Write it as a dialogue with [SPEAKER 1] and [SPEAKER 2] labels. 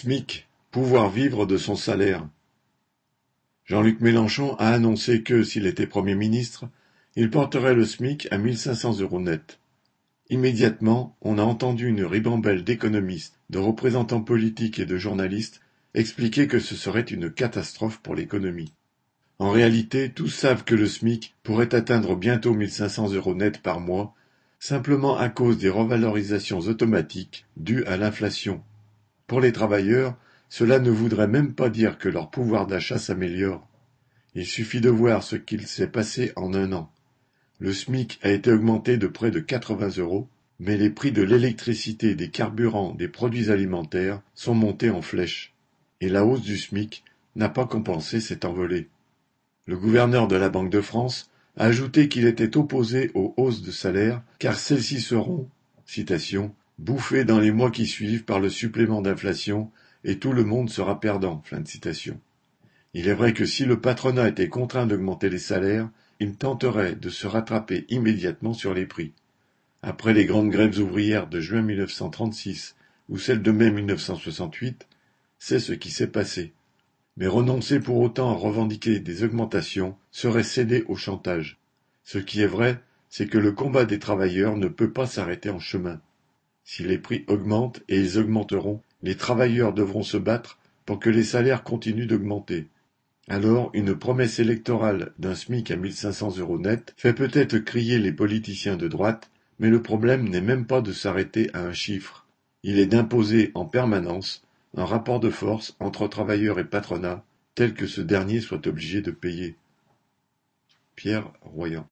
[SPEAKER 1] SMIC, pouvoir vivre de son salaire. Jean-Luc Mélenchon a annoncé que, s'il était Premier ministre, il porterait le SMIC à 1500 euros net. Immédiatement, on a entendu une ribambelle d'économistes, de représentants politiques et de journalistes expliquer que ce serait une catastrophe pour l'économie. En réalité, tous savent que le SMIC pourrait atteindre bientôt 1500 euros net par mois, simplement à cause des revalorisations automatiques dues à l'inflation pour les travailleurs, cela ne voudrait même pas dire que leur pouvoir d'achat s'améliore. Il suffit de voir ce qu'il s'est passé en un an. Le SMIC a été augmenté de près de 80 euros, mais les prix de l'électricité, des carburants, des produits alimentaires sont montés en flèche. Et la hausse du SMIC n'a pas compensé cette envolée. Le gouverneur de la Banque de France a ajouté qu'il était opposé aux hausses de salaire car celles-ci seront, citation, bouffé dans les mois qui suivent par le supplément d'inflation et tout le monde sera perdant. Fin de citation. Il est vrai que si le patronat était contraint d'augmenter les salaires, il tenterait de se rattraper immédiatement sur les prix. Après les grandes grèves ouvrières de juin 1936 ou celles de mai 1968, c'est ce qui s'est passé. Mais renoncer pour autant à revendiquer des augmentations serait céder au chantage. Ce qui est vrai, c'est que le combat des travailleurs ne peut pas s'arrêter en chemin. Si les prix augmentent, et ils augmenteront, les travailleurs devront se battre pour que les salaires continuent d'augmenter. Alors une promesse électorale d'un SMIC à 1500 euros net fait peut-être crier les politiciens de droite, mais le problème n'est même pas de s'arrêter à un chiffre. Il est d'imposer en permanence un rapport de force entre travailleurs et patronat tel que ce dernier soit obligé de payer. Pierre Royan